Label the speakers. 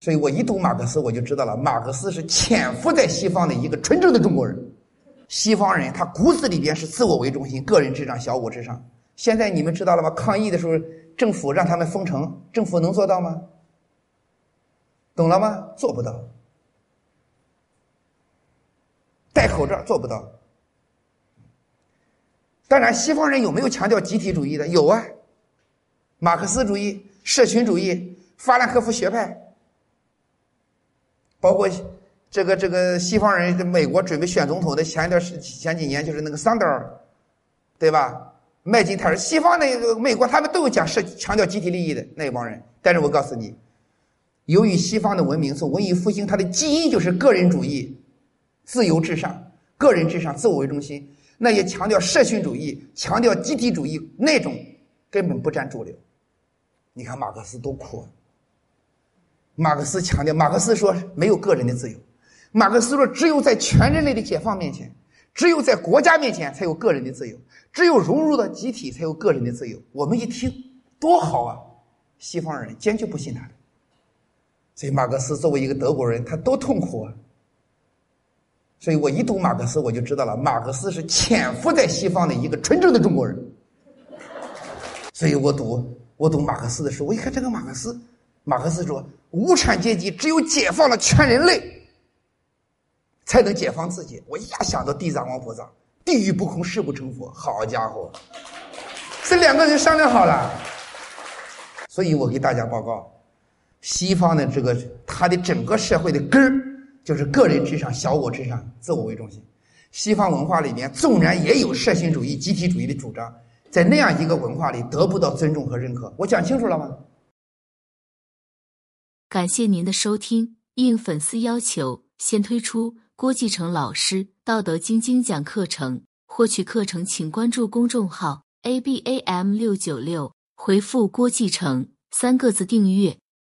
Speaker 1: 所以我一读马克思，我就知道了，马克思是潜伏在西方的一个纯正的中国人。西方人他骨子里边是自我为中心，个人至上，小我至上。现在你们知道了吗？抗议的时候，政府让他们封城，政府能做到吗？懂了吗？做不到。戴口罩做不到。当然，西方人有没有强调集体主义的？有啊，马克思主义、社群主义、法兰克福学派，包括这个这个西方人，美国准备选总统的前一段时前几年，就是那个桑德尔，对吧？麦金泰尔，西方那个美国他们都有讲社强调集体利益的那一帮人。但是我告诉你，由于西方的文明从文艺复兴，它的基因就是个人主义、自由至上、个人至上、自我为中心。那些强调社群主义、强调集体主义那种，根本不占主流。你看马克思多苦啊！马克思强调，马克思说没有个人的自由，马克思说只有在全人类的解放面前，只有在国家面前才有个人的自由，只有融入到集体才有个人的自由。我们一听多好啊！西方人坚决不信他的，所以马克思作为一个德国人，他多痛苦啊！所以我一读马克思，我就知道了，马克思是潜伏在西方的一个纯正的中国人。所以我读我读马克思的时候，我一看这个马克思，马克思说，无产阶级只有解放了全人类，才能解放自己。我一下想到地藏王菩萨，地狱不空，誓不成佛。好家伙，这两个人商量好了。所以我给大家报告，西方的这个他的整个社会的根儿。就是个人至上、小我至上、自我为中心。西方文化里面纵然也有社群主义、集体主义的主张，在那样一个文化里得不到尊重和认可。我讲清楚了吗？
Speaker 2: 感谢您的收听。应粉丝要求，先推出郭继成老师《道德经》精讲课程。获取课程，请关注公众号 “abam 六九六”，回复“郭继成”三个字订阅。